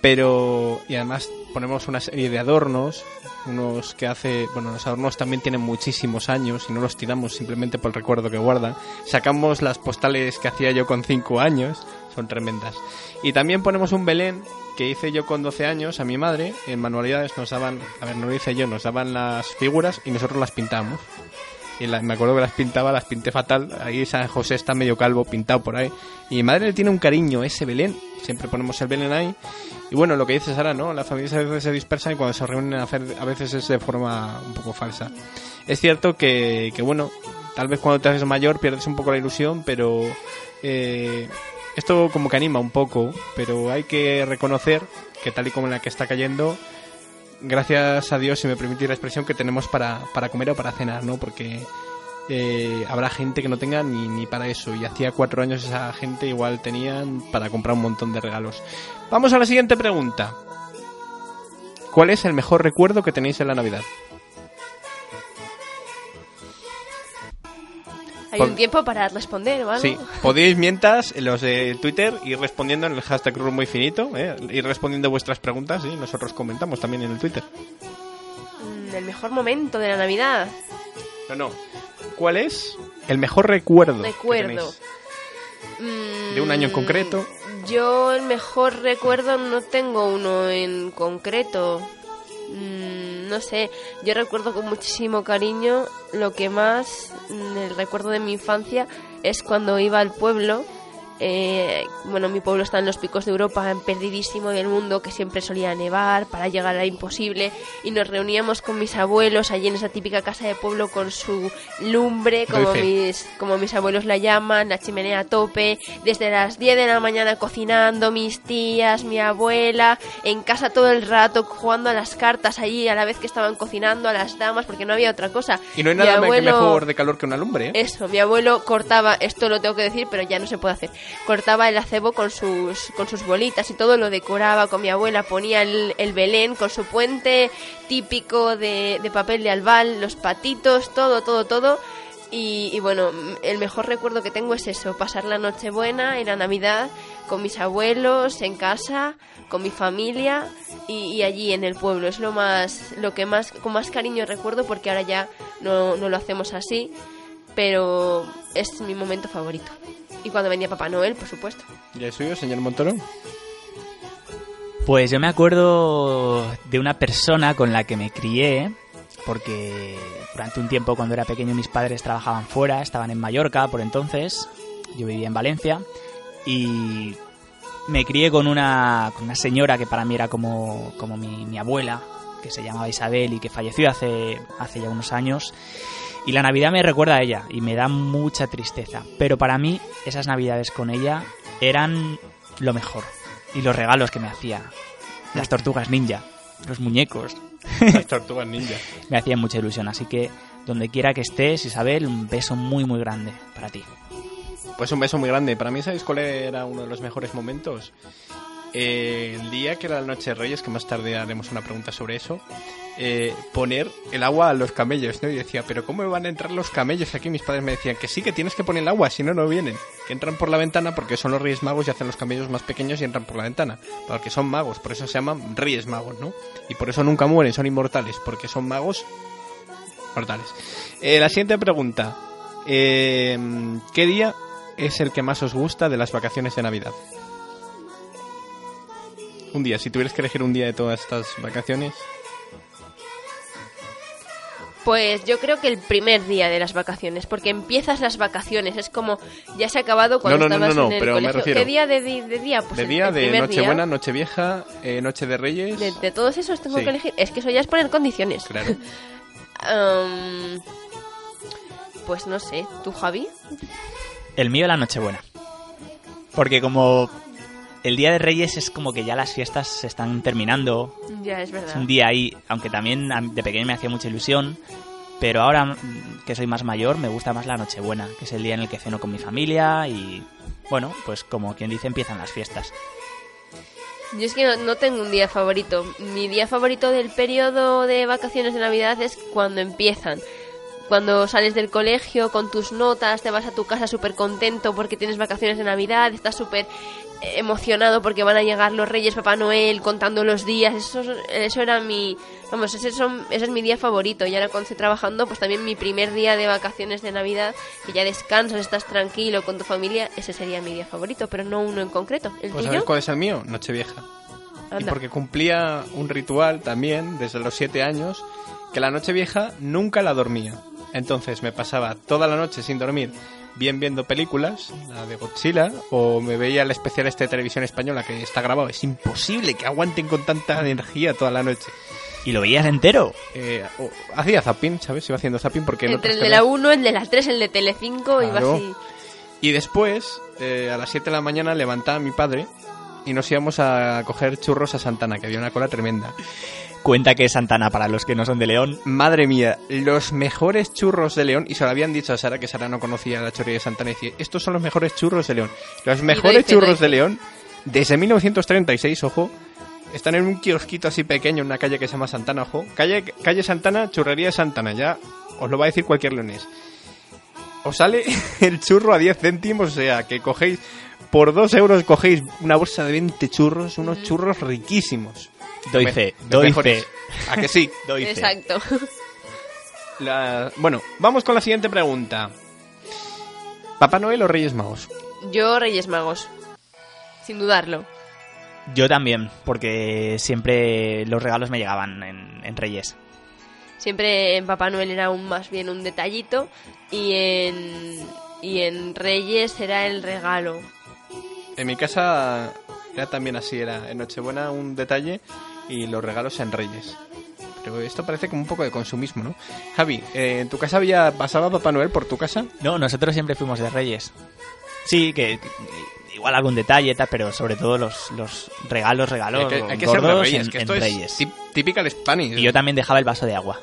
Pero, y además ponemos una serie de adornos, unos que hace, bueno, los adornos también tienen muchísimos años y no los tiramos simplemente por el recuerdo que guardan. Sacamos las postales que hacía yo con 5 años, son tremendas. Y también ponemos un Belén que hice yo con 12 años a mi madre. En manualidades nos daban, a ver, no lo hice yo, nos daban las figuras y nosotros las pintamos. Y la- me acuerdo que las pintaba, las pinté fatal. Ahí San José está medio calvo, pintado por ahí. Y mi madre le tiene un cariño ese Belén. Siempre ponemos el Belén ahí. Y bueno, lo que dices ahora, ¿no? Las familias a veces se dispersan y cuando se reúnen a veces es de forma un poco falsa. Es cierto que, que, bueno, tal vez cuando te haces mayor pierdes un poco la ilusión, pero eh, esto como que anima un poco. Pero hay que reconocer que tal y como en la que está cayendo, gracias a Dios, si me permitís la expresión, que tenemos para, para comer o para cenar, ¿no? Porque eh, habrá gente que no tenga ni, ni para eso. Y hacía cuatro años esa gente igual tenían para comprar un montón de regalos. Vamos a la siguiente pregunta. ¿Cuál es el mejor recuerdo que tenéis en la Navidad? Hay Por- un tiempo para responder o algo. Sí, podéis mientras en los de Twitter ir respondiendo en el hashtag Rule muy finito, ¿eh? ir respondiendo vuestras preguntas y nosotros comentamos también en el Twitter. Mm, El mejor momento de la Navidad. No, no. ¿Cuál es el mejor recuerdo? Recuerdo. Mm, ¿De un año en concreto? Yo el mejor recuerdo no tengo uno en concreto. Mm, no sé, yo recuerdo con muchísimo cariño lo que más, mm, el recuerdo de mi infancia es cuando iba al pueblo. Eh, bueno, mi pueblo está en los picos de Europa, en perdidísimo del mundo, que siempre solía nevar para llegar a imposible. Y nos reuníamos con mis abuelos allí en esa típica casa de pueblo con su lumbre, como mis, como mis abuelos la llaman, la chimenea a tope, desde las 10 de la mañana cocinando, mis tías, mi abuela, en casa todo el rato jugando a las cartas allí a la vez que estaban cocinando a las damas porque no había otra cosa. Y no hay nada abuelo- mejor de calor que una lumbre, ¿eh? Eso, mi abuelo cortaba, esto lo tengo que decir, pero ya no se puede hacer. Cortaba el acebo con sus, con sus bolitas y todo lo decoraba con mi abuela, ponía el, el Belén con su puente típico de, de papel de albal, los patitos, todo, todo, todo. Y, y bueno, el mejor recuerdo que tengo es eso, pasar la Nochebuena y la Navidad con mis abuelos, en casa, con mi familia y, y allí en el pueblo. Es lo más, lo que más, con más cariño recuerdo porque ahora ya no, no lo hacemos así, pero es mi momento favorito. Y cuando venía Papá Noel, por supuesto. ¿Y el suyo, señor Montoro? Pues yo me acuerdo de una persona con la que me crié, porque durante un tiempo cuando era pequeño mis padres trabajaban fuera, estaban en Mallorca por entonces, yo vivía en Valencia, y me crié con una, con una señora que para mí era como, como mi, mi abuela, que se llamaba Isabel y que falleció hace, hace ya unos años. Y la Navidad me recuerda a ella y me da mucha tristeza. Pero para mí esas Navidades con ella eran lo mejor. Y los regalos que me hacía. Las tortugas ninja, los muñecos. Las tortugas ninja. Me hacían mucha ilusión. Así que donde quiera que estés, Isabel, un beso muy muy grande para ti. Pues un beso muy grande. Para mí, ¿sabéis cuál era uno de los mejores momentos? El día que era la Noche de Reyes, que más tarde haremos una pregunta sobre eso, eh, poner el agua a los camellos, ¿no? Y decía, pero ¿cómo van a entrar los camellos aquí? Mis padres me decían que sí, que tienes que poner el agua, si no, no vienen. Que entran por la ventana porque son los Reyes Magos y hacen los camellos más pequeños y entran por la ventana. Porque son magos, por eso se llaman Reyes Magos, ¿no? Y por eso nunca mueren, son inmortales, porque son magos mortales. Eh, la siguiente pregunta. Eh, ¿Qué día es el que más os gusta de las vacaciones de Navidad? Un día, si tuvieras que elegir un día de todas estas vacaciones. Pues yo creo que el primer día de las vacaciones, porque empiezas las vacaciones, es como ya se ha acabado cuando No, no, no, estabas no, no, en el pero me colegio. refiero- ¿Qué día de, di- de día? Pues de el- día, el de Nochebuena. Nochevieja, eh, Noche de Reyes. De, de todos esos tengo Sí. que elegir. Es que eso ya es poner condiciones. Claro. Pues no sé, ¿tú, Javi? El mío la Nochebuena. Porque como el Día de Reyes es como que ya las fiestas se están terminando. Ya, es Es verdad. un día ahí, aunque también de pequeño me hacía mucha ilusión. Pero ahora mm, que soy más mayor me gusta más la Nochebuena, que es el día en el que ceno con mi familia y bueno, pues como quien dice empiezan las fiestas. Yo es que no, no tengo un día favorito. Mi día favorito del periodo de vacaciones de Navidad es cuando empiezan. Cuando sales del colegio con tus notas, te vas a tu casa súper contento porque tienes vacaciones de Navidad, estás súper emocionado porque van a llegar los Reyes, Papá Noel, contando los días. Eso, eso era mi. Vamos, ese, son- ese es mi día favorito. Y ahora cuando estoy trabajando, pues también mi primer día de vacaciones de Navidad, que ya descansas, estás tranquilo con tu familia, ese sería mi día favorito, pero no uno en concreto. ¿El Pues tuyo? ¿sabes cuál es el mío? Nochevieja. Y Anda. porque cumplía un ritual también desde los siete años que la noche vieja nunca la dormía. Entonces me pasaba toda la noche sin dormir, bien viendo películas, la de Godzilla, o me veía el especial este de televisión española que está grabado. Es imposible que aguanten con tanta energía toda la noche. ¿Y lo veías entero? Eh, o- hacía zapping, ¿sabes? Iba haciendo zapping porque... en Entre el de la teles- 1, el de la 3, el de Telecinco, iba Claro. así. Y después, eh, a las 7 de la mañana, levantaba mi padre y nos íbamos a coger churros a Santana, que había una cola tremenda. Cuenta que es Santana para los que no son de León. Madre mía, los mejores churros de León, y se lo habían dicho a Sara, que Sara no conocía la chorrilla de Santana, y decía, estos son los mejores churros de León. Los mejores fe, churros de León, desde 1936, ojo, están en un kiosquito así pequeño, en una calle que se llama Santana, ojo. Calle, calle Santana, churrería de Santana, ya os lo va a decir cualquier leonés. Os sale el churro a 10 céntimos, o sea, que cogéis, por 2 euros cogéis una bolsa de 20 churros, unos churros riquísimos. Doy fe, doy fe. ¿A que sí? Doy fe. Exacto. La- Bueno, vamos con la siguiente pregunta. ¿Papá Noel o Reyes Magos? Yo, Reyes Magos. Sin dudarlo. Yo también, porque siempre los regalos me llegaban en, en Reyes. Siempre en Papá Noel era un, más bien un detallito y en, y en Reyes era el regalo. En mi casa era también así, era en Nochebuena un detalle y los regalos en Reyes. Pero esto parece como un poco de consumismo, ¿no? Javi, eh, ¿en tu casa había pasaba Papá Noel por tu casa? No, nosotros siempre fuimos de Reyes. Sí, que, que igual algún detalle, tal, pero sobre todo los, los regalos, regalos hay que, hay que ser de Reyes, en, que en esto Reyes. es typical Spanish. Y yo también dejaba el vaso de agua.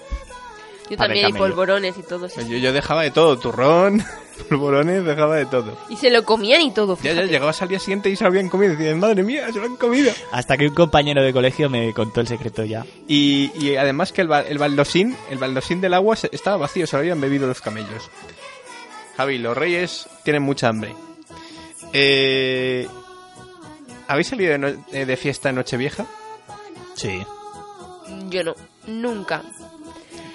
Yo también, y polvorones y todo eso. Yo, yo dejaba de todo, turrón. polvorones, dejaba de todo. Y se lo comían y todo. Ya, ya, fíjate. llegabas al día siguiente y se lo habían comido. Y decían, madre mía, se lo han comido. Hasta que un compañero de colegio me contó el secreto ya. Y, y además que el, el baldosín, el baldosín del agua estaba vacío, se lo habían bebido los camellos. Javi, los reyes tienen mucha hambre. Eh, ¿Habéis salido de, no- eh, de fiesta en Nochevieja? Sí. Yo no, nunca.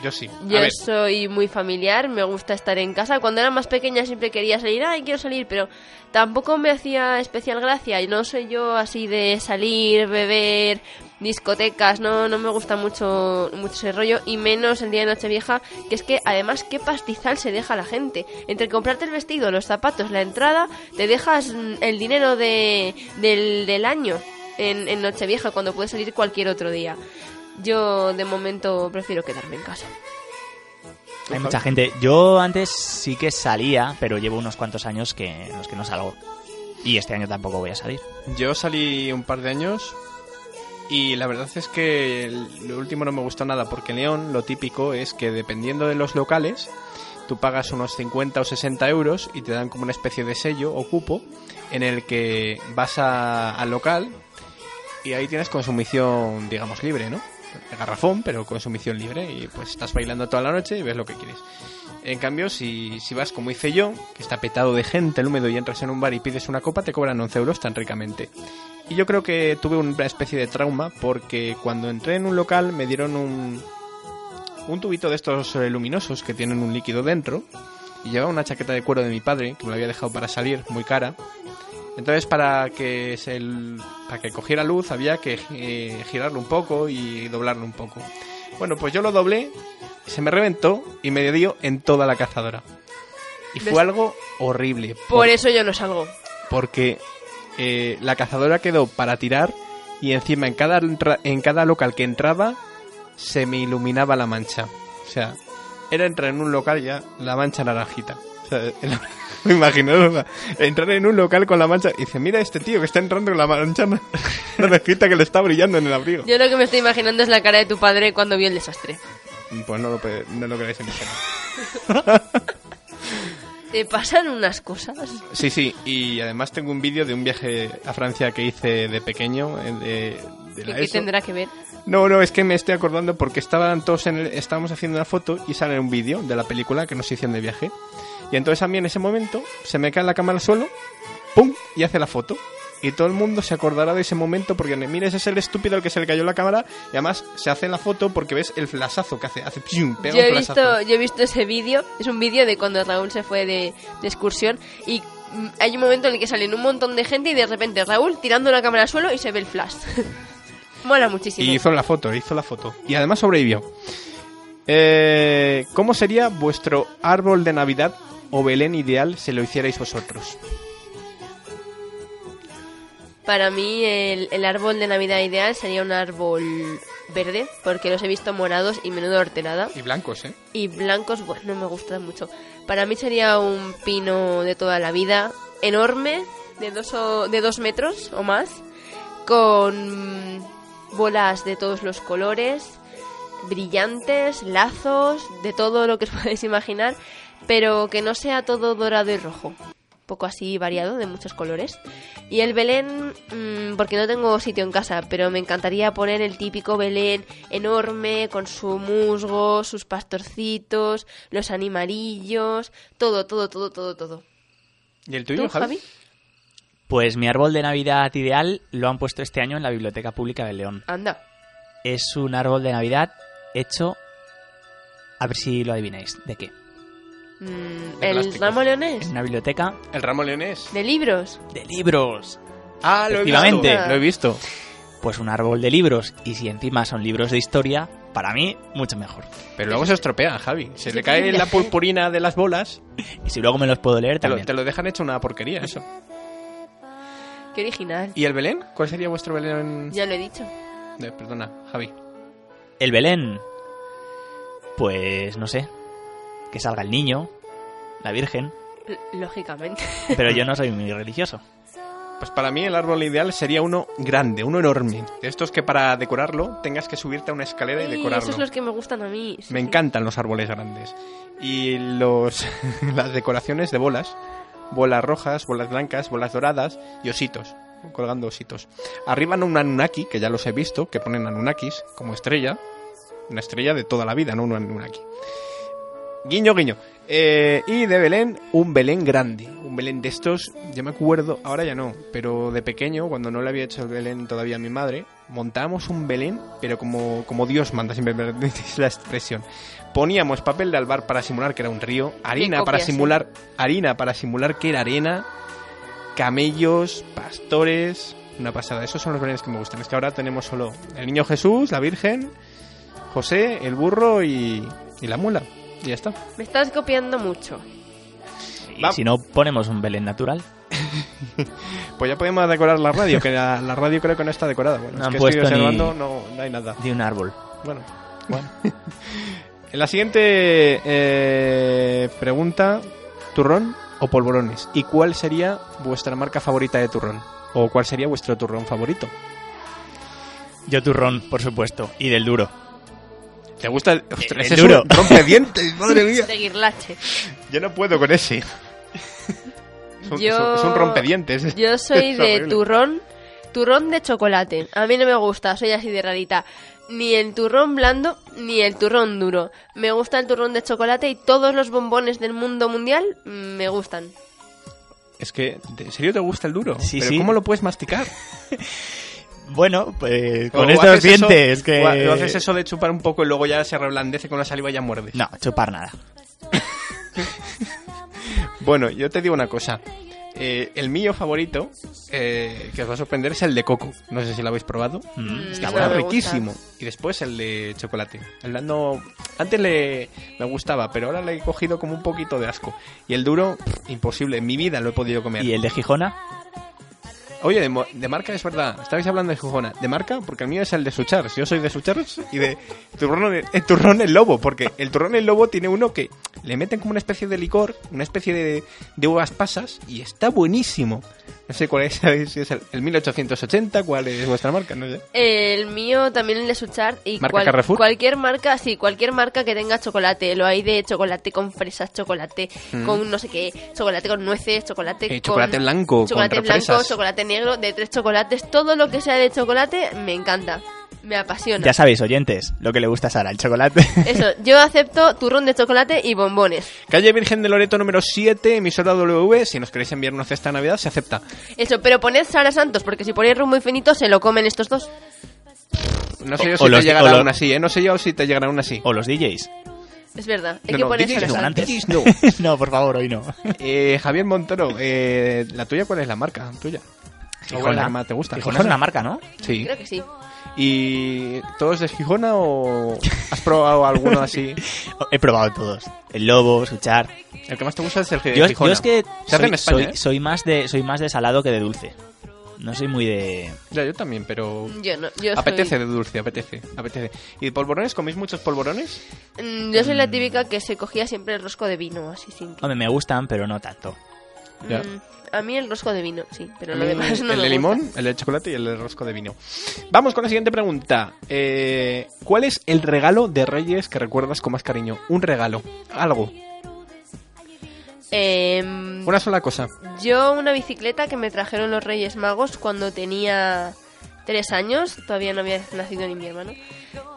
Yo sí. Yo ver, soy muy familiar, me gusta estar en casa. Cuando era más pequeña siempre quería salir, ay, quiero salir, pero tampoco me hacía especial gracia. Y no soy yo así de salir, beber, discotecas, no, no me gusta mucho, mucho ese rollo. Y menos el día de Nochevieja, que es que además qué pastizal se deja la gente. Entre comprarte el vestido, los zapatos, la entrada, te dejas mm, el dinero de, del, del año en, en Nochevieja cuando puedes salir cualquier otro día. Yo de momento prefiero quedarme en casa. Hay mucha gente. Yo antes sí que salía, pero llevo unos cuantos años que, en los que no salgo. Y este año tampoco voy a salir. yo salí un par de años y la verdad es que lo último no me gustó nada porque en León lo típico es que dependiendo de los locales tú pagas unos 50 o 60 euros y te dan como una especie de sello o cupo en el que vas a- al local y ahí tienes consumición, digamos, libre, ¿no? Garrafón, pero consumición libre y pues estás bailando toda la noche y ves lo que quieres. En cambio, si, si vas como hice yo, que está petado de gente el húmedo y entras en un bar y pides una copa, te cobran 11 euros tan ricamente. Y yo creo que tuve una especie de trauma porque cuando entré en un local me dieron un, un tubito de estos eh, luminosos que tienen un líquido dentro y llevaba una chaqueta de cuero de mi padre que me la había dejado para salir, muy cara. Entonces para que se para que cogiera luz había que eh, girarlo un poco y doblarlo un poco. Bueno, pues yo lo doblé, se me reventó y me dio en toda la cazadora. Y fue algo horrible. Por eso yo no salgo. porque eh, la cazadora quedó para tirar y encima en cada, en cada local que entraba se me iluminaba la mancha. O sea, era entrar en un local ya la mancha naranjita. O sea, el- me imagino o sea, entrar en un local con la mancha y dice, mira este tío que está entrando con la mancha na- naranjita que le está brillando en el abrigo. Yo lo que me estoy imaginando es la cara de tu padre cuando vio el desastre. Pues no lo, pe- no lo queréis imaginar. Te pasan unas cosas. Sí, sí, y además tengo un vídeo de un viaje a Francia que hice de pequeño, eh, de, de ¿Qué, la qué ESO. tendrá que ver? No, no, es que me estoy acordando porque estaban todos en el- estábamos haciendo una foto y sale un vídeo de la película que nos hicieron de viaje. Y entonces a mí en ese momento se me cae la cámara al suelo, ¡pum! y hace la foto. Y todo el mundo se acordará de ese momento porque, mira, ese es el estúpido al que se le cayó la cámara y además se hace la foto porque ves el flasazo que hace, hace ¡pium! pega Yo un he, flasazo. visto, yo he visto ese vídeo. Es un vídeo de cuando Raúl se fue de, de excursión. Y mm, hay un momento en el que salen un montón de gente y de repente Raúl tirando la cámara al suelo y se ve el flash. Mola muchísimo. Y hizo la foto, hizo la foto. Y además sobrevivió. Eh, ¿Cómo sería vuestro árbol de Navidad o Belén ideal si lo hicierais vosotros? Para mí el, el árbol de Navidad ideal sería un árbol verde, porque los he visto morados y menudo horterada. Y blancos, ¿eh? Y blancos, bueno, no me gustan mucho. Para mí sería un pino de toda la vida, enorme, de dos, o- de dos metros o más, con bolas de todos los colores, brillantes, lazos, de todo lo que os podáis imaginar, pero que no sea todo dorado y rojo. Un poco así variado, de muchos colores. Y el Belén, mm, porque no tengo sitio en casa, pero me encantaría poner el típico Belén enorme, con su musgo, sus pastorcitos, los animalillos, todo, todo, todo, todo, todo. ¿Y el tuyo, ¿Tú, Javi? Javi? Pues mi árbol de Navidad ideal lo han puesto este año en la Biblioteca Pública de León. Anda. Es un árbol de Navidad hecho... A ver si lo adivináis. ¿De qué? Mm, ¿El plástico. ramo En leonés? una biblioteca El ramo leonés. ¿De libros? de libros. Ah, lo he Efectivamente. visto. Lo he visto. Pues un árbol de libros. Y si encima son libros de historia, para mí, mucho mejor. Pero luego se estropea, Javi. Se le cae la purpurina de las bolas. Y si luego me los puedo leer, Te lo, también. te lo dejan hecho una porquería, eso. Qué original. ¿Y el Belén? ¿Cuál sería vuestro Belén? Ya lo he dicho. Eh, perdona, Javi. El Belén. Pues no sé. Que salga el niño, la Virgen. L- lógicamente. Pero yo no soy muy religioso. Pues para mí el árbol ideal sería uno grande, uno enorme. De estos que para decorarlo tengas que subirte a una escalera y decorarlo. esos los que me gustan a mí. sí, Me encantan los árboles grandes. Y los las decoraciones de bolas. Bolas rojas, bolas blancas, bolas doradas y ositos. Colgando ositos. Arriba no un Anunnaki, que ya los he visto, que ponen Anunnakis como estrella. Una estrella de toda la vida, no un Anunnaki. Guiño, guiño. Eh, y de Belén, un Belén grande. Un Belén de estos, yo me acuerdo, ahora ya no, pero de pequeño, cuando no le había hecho el Belén todavía a mi madre, montábamos un Belén, pero como, como Dios manda, si me permitís la expresión. Poníamos papel de albar para simular que era un río, harina para simular, harina para simular que era arena, camellos, pastores, una pasada. Esos son los Belenes que me gustan. Es que ahora tenemos solo el niño Jesús, la Virgen, José, el burro y, y la mula. Y ya está. Me estás copiando mucho. Y Va- si no, ponemos un Belén natural. Pues ya podemos decorar la radio, que la, la radio creo que no está decorada. Bueno, No es han que estoy puesto ni- observando, no, no hay nada. De un árbol. Bueno, bueno. en la siguiente eh, pregunta, ¿turrón o polvorones? ¿Y cuál sería vuestra marca favorita de turrón? ¿O cuál sería vuestro turrón favorito? Yo turrón, por supuesto. Y del duro. ¿Te gusta el, ostras, el ese duro. es un rompedientes, madre mía? De guirlache. Yo no puedo con ese. Es un, Yo- es un- es un rompedientes. Yo soy de turrón, turrón de chocolate. A mí no me gusta, soy así de rarita. Ni el turrón blando, ni el turrón duro. Me gusta el turrón de chocolate y todos los bombones del mundo mundial me gustan. Es que, ¿en serio te gusta el duro? Sí, ¿Pero sí. cómo lo puedes masticar? Bueno, pues con estos haces eso- dientes que... haces eso de chupar un poco y luego ya se reblandece con la saliva y ya muerdes. No, chupar nada. Bueno, yo te digo una cosa. Eh, el mío favorito, eh, que os va a sorprender, es el de coco. No sé si lo habéis probado. Mm, Está no bueno, riquísimo. Y después el de chocolate. El blando, antes le me gustaba, pero ahora le he cogido como un poquito de asco. Y el duro, imposible. En mi vida lo he podido comer. ¿Y el de Gijona? Oye, de, de marca es verdad. Estabais hablando de Jujona. De marca, porque el mío es el de Suchars. Yo soy de Suchars y de turrón, el turrón el lobo. Porque el turrón el lobo tiene uno que le meten como una especie de licor, una especie de, de uvas pasas y está buenísimo. No sé cuál es, ¿sabéis si es el, el 1880, cuál es vuestra marca, no sé. El mío también el de Suchard y ¿Marca Carrefour? cualquier marca, sí, cualquier marca que tenga chocolate. Lo hay de chocolate con fresas, chocolate con no sé qué, chocolate con nueces, chocolate Mm. Eh, con... chocolate blanco, chocolate con blanco, chocolate negro, de tres chocolates, todo lo que sea de chocolate me encanta, me apasiona. Ya sabéis, oyentes, lo que le gusta a Sara, el chocolate. Eso, yo acepto turrón de chocolate y bombones. Calle Virgen de Loreto número 7, emisora W. Si nos queréis enviar una cesta de Navidad, se acepta. Eso, pero poned Sara Santos, porque si ponéis rumbo infinito se lo comen estos dos. No sé yo O- si o te llegará aún así, ¿eh? No sé yo si te llegará aún así. o los DJs. Es verdad, hay No, que no, poner DJs Sara no, Santos. DJs no. no, por favor, hoy no. Eh, Javier Montoro, eh, ¿la tuya cuál es la marca tuya? ¿O cuál es la que más te gusta? Gijona es una marca, ¿no? Sí. Creo que sí. ¿Y todos de Gijona o has probado alguno así? He probado todos. El lobo, suchar. El que más te gusta es el de Yo, Gijona. yo es que Se hace en soy, España, soy, ¿eh? soy más de soy más de salado que de dulce. No soy muy de... Ya, yo también, pero... Yo no, yo Apetece soy, de dulce, apetece, apetece. ¿Y de polvorones? ¿Coméis muchos polvorones? Mm, yo soy la típica que se cogía siempre el rosco de vino, así sin que- Hombre, me gustan, pero no tanto. Ya. Mm, a mí el rosco de vino, sí, pero lo demás no el me de gusta. limón, el de chocolate y el de rosco de vino. Vamos con la siguiente pregunta. Eh, ¿Cuál es el regalo de Reyes que recuerdas con más cariño? Un regalo, algo, Em, una sola cosa. Yo una bicicleta que me trajeron los Reyes Magos cuando tenía tres años, todavía no había nacido ni mi hermano.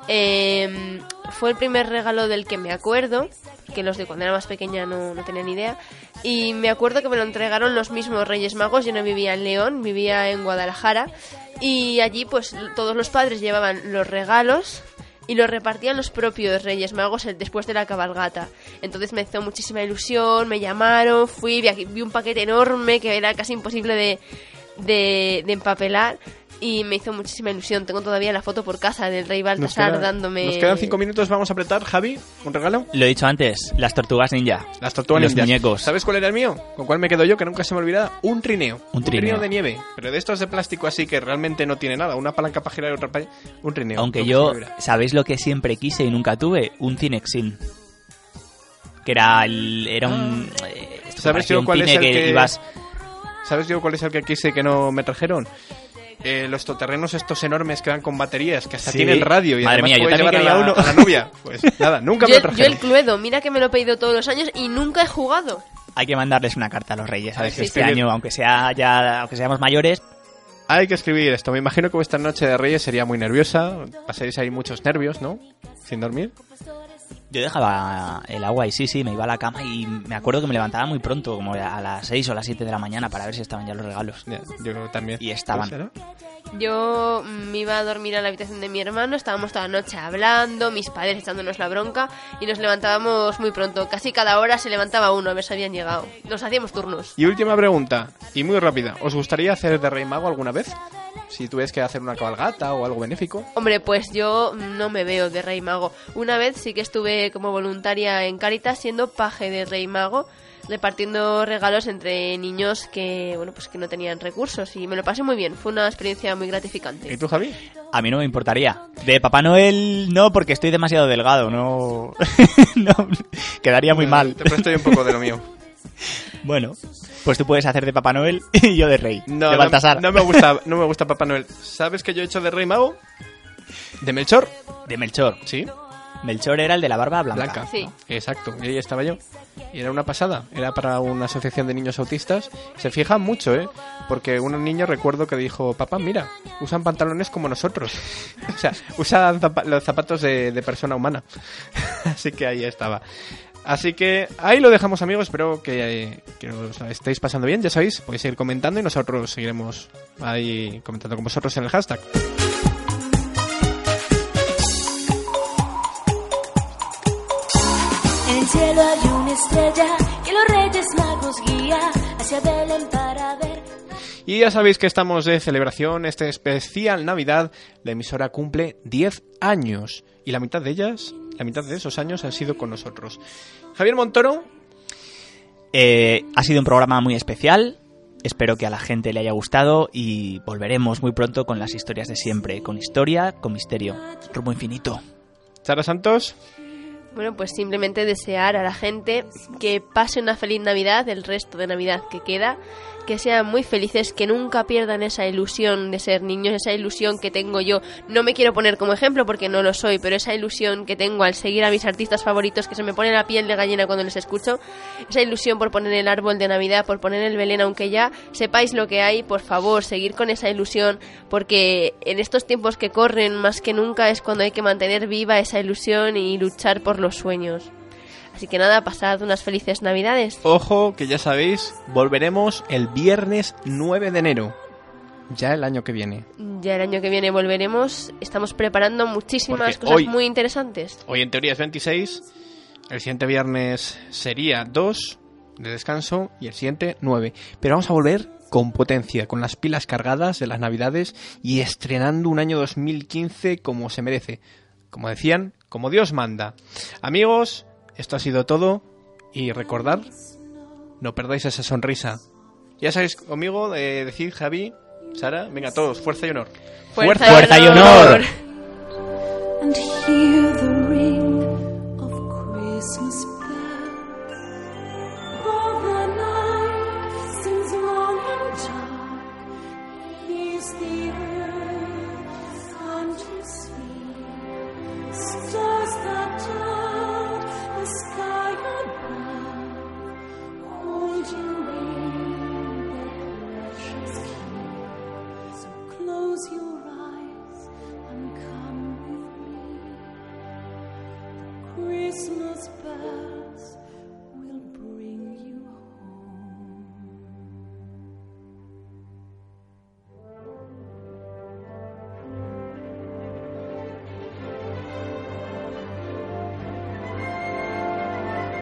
Em, fue el primer regalo del que me acuerdo, que los de cuando era más pequeña no, no tenía ni idea. Y me acuerdo que me lo entregaron los mismos Reyes Magos, yo no vivía en León, vivía en Guadalajara. Y allí pues todos los padres llevaban los regalos y los repartían los propios Reyes Magos el- después de la cabalgata. Entonces me hizo muchísima ilusión, me llamaron, fui, vi, un paquete enorme que era casi imposible de, de empapelar y me hizo muchísima ilusión. Tengo todavía la foto por casa del rey Nos, Baltasar queda- dándome... nos quedan cinco minutos, vamos a apretar. Javi, ¿un regalo? Lo he dicho antes, las tortugas ninja. Las tortugas Los ninjas. muñecos. ¿Sabes cuál era el mío? ¿Con cuál me quedo yo? Que nunca se me olvida. Un trineo. Un trineo. de nieve. Pero de estos de plástico así que realmente no tiene nada. Una palanca para girar y otra para... Un trineo. Aunque yo. ¿sabéis lo que siempre quise y nunca tuve? Un Cinexin. Que era el, era un... eh, esto que ¿Sabes yo un cuál es cine el que- ibas... ¿Sabes yo cuál es el que quise que no me trajeron? Eh, los todoterrenos estos enormes que van con baterías, que hasta Sí. tienen radio y Madre además mía, yo también a la, uno. a la novia. Pues nada, nunca me Yo, lo yo el Cluedo, mira que me lo he pedido todos los años y nunca he jugado. Hay que mandarles una carta a los reyes. A ver Sí, si este sí. año, aunque sea ya, aunque seamos mayores, Hay que escribir esto. Me imagino que vuestra noche de Reyes sería muy nerviosa. Pasaréis ahí muchos nervios, ¿no? Sin dormir. Yo dejaba el agua y sí, sí, me iba a la cama y me acuerdo que me levantaba muy pronto, como a las 6 o las 7 de la mañana para ver si estaban ya los regalos. Ya, yo también. Y estaban. ¿no? Yo mm, me iba a dormir a la habitación de mi hermano, estábamos toda la noche hablando, mis padres echándonos la bronca y nos levantábamos muy pronto. Casi cada hora se levantaba uno a ver si habían llegado. Nos hacíamos turnos. Y última pregunta, y muy rápida. ¿Os gustaría hacer de Rey Mago alguna vez? Si tuvieras que hacer una cabalgata o algo benéfico. Hombre, pues yo no me veo de Rey Mago. Una vez sí que estuve como voluntaria en Caritas siendo paje de Rey Mago, repartiendo regalos entre niños que, bueno, pues que no tenían recursos y me lo pasé muy bien. Fue una experiencia muy ¿Y gratificante. tú, Javi? A mí no me importaría. De Papá Noel no, porque estoy demasiado delgado, no, no quedaría muy mal. Te presto yo un poco de lo mío. Bueno, pues tú puedes hacer de Papá Noel y yo de Rey, No, de Baltasar. no me gusta, no me gusta Papá Noel. ¿Sabes que yo he hecho de Rey Mago? ¿De Melchor? De Melchor. Sí, Melchor era el de la barba blanca. Blanca. Sí. Exacto, y ahí estaba yo. Y era una pasada, era para una asociación de niños autistas. Se fijan mucho, ¿eh? Porque un niño recuerdo que dijo, papá, mira, usan pantalones como nosotros. o sea, usan los zapatos de, de persona humana. Así que ahí estaba. Así que ahí lo dejamos amigos, espero que, que os la estéis pasando bien, ya sabéis, podéis seguir comentando y nosotros seguiremos ahí comentando con vosotros en el hashtag. En el cielo hay una estrella que los reyes magos guía hacia Belén para ver. Y ya sabéis que estamos de celebración, este especial Navidad. La emisora cumple 10 años. Y la mitad de ellas, la mitad de esos años han sido con nosotros. Javier Montoro, Eh, ha sido un programa muy especial. Espero que a la gente le haya gustado y volveremos muy pronto con las historias de siempre, con historia, con misterio, rumbo infinito. Sara Santos, Bueno, pues simplemente desear a la gente que pase una feliz Navidad, el resto de Navidad que queda, que sean muy felices, que nunca pierdan esa ilusión de ser niños, esa ilusión que tengo yo. No me quiero poner como ejemplo porque no lo soy, pero esa ilusión que tengo al seguir a mis artistas favoritos, que se me pone la piel de gallina cuando les escucho, esa ilusión por poner el árbol de Navidad, por poner el Belén, aunque ya sepáis lo que hay, por favor, seguir con esa ilusión, porque en estos tiempos que corren más que nunca es cuando hay que mantener viva esa ilusión y luchar por los sueños. Así que nada, pasad unas felices Navidades. ojo que ya sabéis, volveremos el viernes 9 de enero. Ya el año que viene. Ya el año que viene volveremos. Estamos preparando muchísimas Porque cosas hoy- muy interesantes. Hoy en teoría es 26, el siguiente viernes sería 2 de descanso y el siguiente 9. Pero vamos a volver con potencia, con las pilas cargadas de las navidades y estrenando un año 2015 como se merece. Como decían, como Dios manda. Amigos, esto ha sido todo y recordad, no perdáis esa sonrisa. Ya sabéis conmigo, eh, decir Javi, Sara, venga todos, fuerza y honor. Fuerza, Fuerza y honor. and hear the ring of Christmas.